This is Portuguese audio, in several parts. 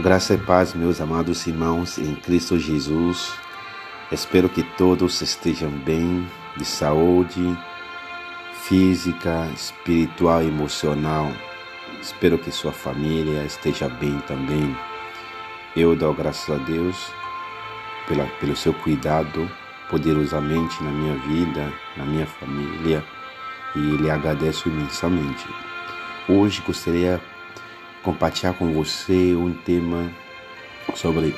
Graça e paz, meus amados irmãos em Cristo Jesus. Espero que todos estejam bem, de saúde física, espiritual emocional. Espero que sua família esteja bem também. Eu dou graças a Deus pela, pelo seu cuidado poderosamente na minha vida, na minha família e lhe agradeço imensamente. Hoje gostaria compartilhar com você um tema sobre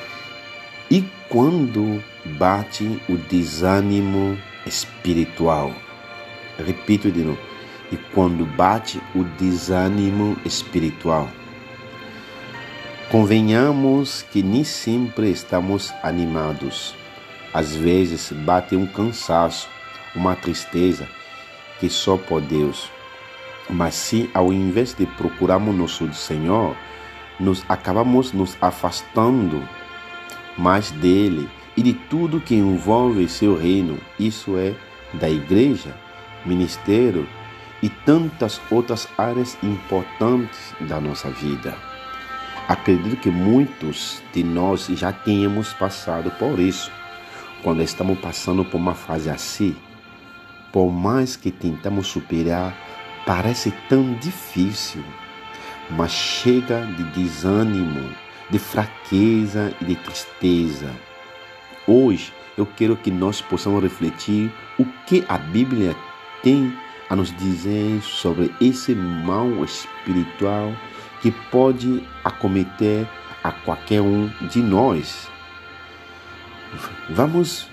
e quando bate o desânimo espiritual. Repito de novo. E quando bate o desânimo espiritual. Convenhamos que nem sempre estamos animados. Às vezes bate um cansaço, uma tristeza que só por Deus. Mas se ao invés de procurarmos nosso Senhor, nos acabamos nos afastando mais dele e de tudo que envolve seu reino, isso é da igreja, ministério e tantas outras áreas importantes da nossa vida. Acredito que muitos de nós já tenhamos passado por isso. Quando estamos passando por uma fase assim, por mais que tentamos superar, parece tão difícil, mas chega de desânimo, de fraqueza e de tristeza. Hoje eu quero que nós possamos refletir o que a Bíblia tem a nos dizer sobre esse mal espiritual que pode acometer a qualquer um de nós. Vamos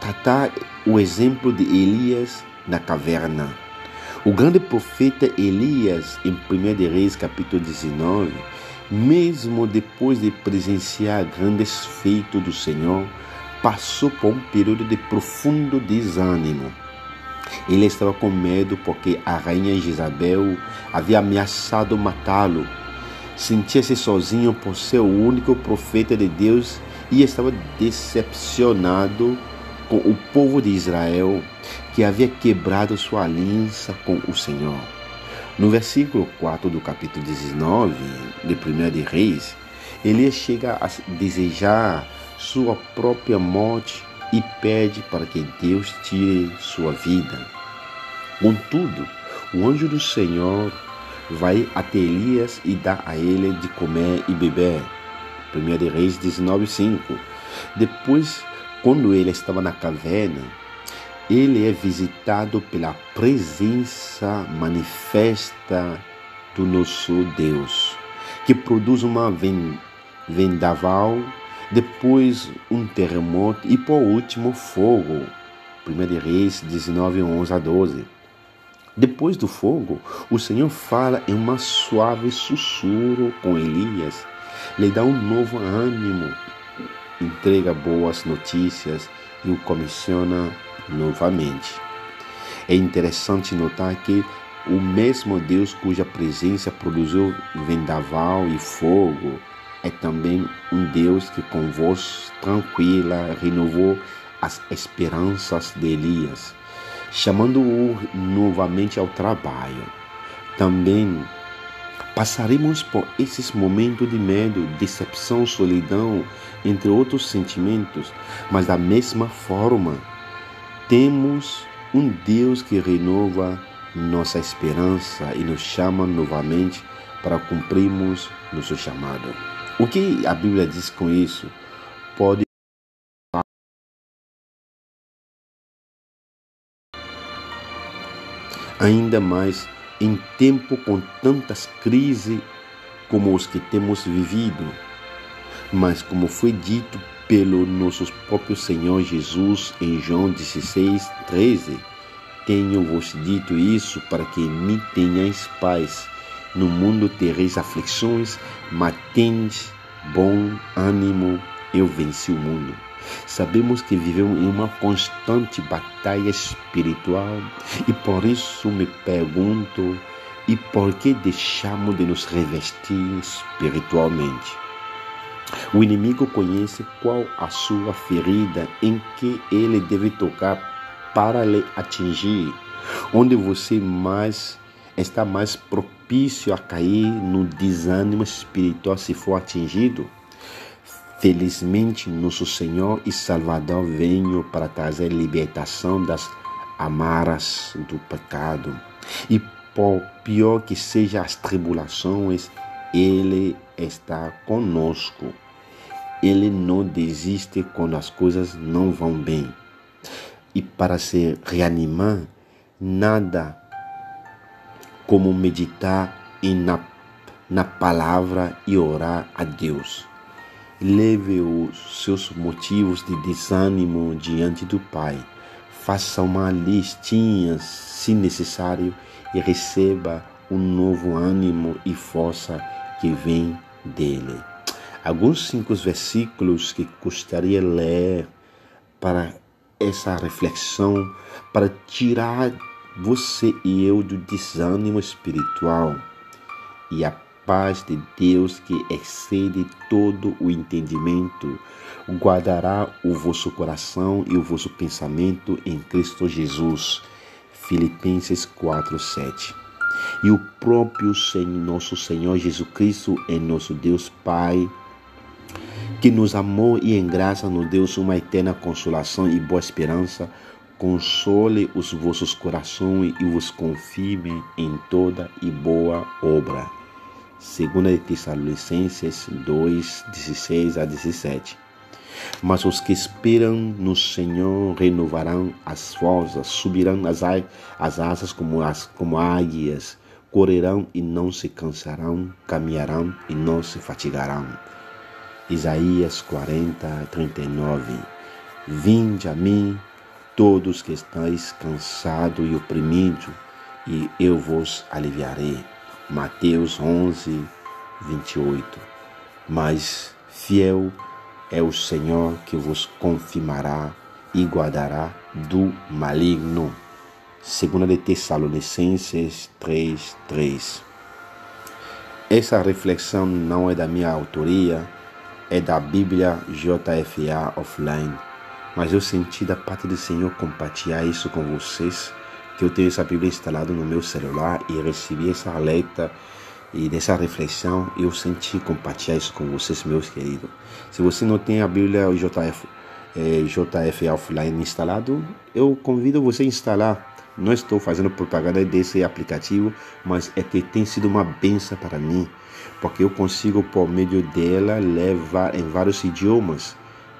tratar o exemplo de Elias na caverna. O grande profeta Elias, em 1 de Reis, capítulo 19, mesmo depois de presenciar grandes feitos do Senhor, passou por um período de profundo desânimo. Ele estava com medo porque a rainha Jezabel havia ameaçado matá-lo. Sentia-se sozinho por ser o único profeta de Deus e estava decepcionado com o povo de Israel que havia quebrado sua aliança com o Senhor. No versículo 4 do capítulo 19 de 1 de Reis, ele chega a desejar sua própria morte e pede para que Deus tire sua vida. Contudo, o anjo do Senhor vai até Elias e dá a ele de comer e beber. 1 Reis 19:5. Depois, quando ele estava na caverna, ele é visitado pela presença manifesta do nosso Deus, que produz uma vendaval depois um terremoto e por último fogo. 1 Reis 19, 11 a 12. Depois do fogo, o Senhor fala em uma suave sussurro com Elias, lhe dá um novo ânimo, entrega boas notícias e o comissiona novamente. É interessante notar que o mesmo Deus cuja presença produziu vendaval e fogo é também um Deus que com voz tranquila renovou as esperanças de Elias, chamando-o novamente ao trabalho. Também passaremos por esses momentos de medo, decepção, solidão, entre outros sentimentos, mas da mesma forma, temos um Deus que renova nossa esperança e nos chama novamente para cumprirmos nosso chamado. O que a Bíblia diz com isso? Pode ainda mais em tempo com tantas crises como os que temos vivido. Mas como foi dito pelo nosso próprio Senhor Jesus em João 16, 13, tenho-vos dito isso para que me tenhais paz. No mundo tereis aflições, mas tendes bom ânimo, eu venci o mundo. Sabemos que vivemos em uma constante batalha espiritual e por isso me pergunto: e por que deixamos de nos revestir espiritualmente? O inimigo conhece qual a sua ferida em que ele deve tocar para lhe atingir, onde você mais está mais propício a cair no desânimo espiritual se for atingido. Felizmente, nosso Senhor e Salvador veio para trazer libertação das amarras do pecado. E por pior que sejam as tribulações, Ele está conosco. Ele não desiste quando as coisas não vão bem. E para se reanimar, nada como meditar e na, na palavra e orar a Deus. Leve os seus motivos de desânimo diante do Pai. Faça uma listinha, se necessário, e receba um novo ânimo e força que vem dele. Alguns cinco versículos que gostaria ler para essa reflexão, para tirar você e eu do desânimo espiritual e a paz de Deus que excede todo o entendimento guardará o vosso coração e o vosso pensamento em Cristo Jesus. Filipenses 4:7. E o próprio Senhor, nosso Senhor Jesus Cristo é nosso Deus Pai, que nos amou e em graça nos deu uma eterna consolação e boa esperança console os vossos corações e vos confirme em toda e boa obra. Segunda de Tessalonicenses 2, 16 a 17. Mas os que esperam no Senhor renovarão as forças, subirão as, as asas como, as, como águias, correrão e não se cansarão, caminharão e não se fatigarão. Isaías 40, 39. Vinde a mim, todos que estáis cansados e oprimidos, e eu vos aliviarei. Mateus 11, 28. Mas fiel é o Senhor que vos confirmará e guardará do maligno. Segunda de Tessalonicenses 3, 3. Essa reflexão não é da minha autoria, é da Bíblia JFA Offline mas eu senti da parte do Senhor compartilhar isso com vocês, que eu tenho essa Bíblia instalada no meu celular e recebi essa alerta e dessa reflexão, eu senti compartilhar isso com vocês, meus queridos. Se você não tem a Bíblia JF, é, JF Offline instalado, eu convido você a instalar. Não estou fazendo propaganda desse aplicativo, mas é que tem sido uma benção para mim, porque eu consigo, por meio dela, levar em vários idiomas.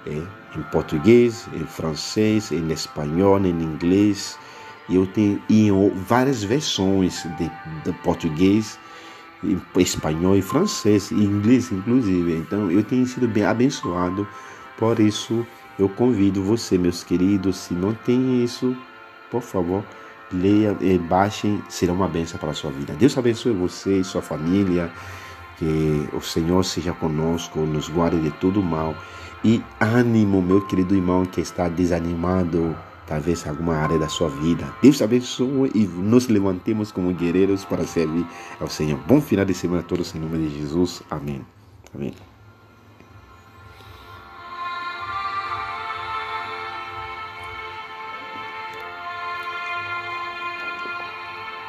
É, em português, em francês, em espanhol, em inglês. Eu tenho várias versões de, de português, espanhol e francês, e inglês inclusive. Então eu tenho sido bem abençoado. Por isso eu convido você, meus queridos, se não tem isso, por favor, leia e baixem, será uma benção para a sua vida. Deus abençoe você e sua família. Que o Senhor seja conosco, nos guarde de todo mal e ânimo, meu querido irmão que está desanimado, talvez alguma área da sua vida. Deus abençoe e nos levantemos como guerreiros para servir ao Senhor. Bom final de semana a todos em nome de Jesus. Amém. Amém.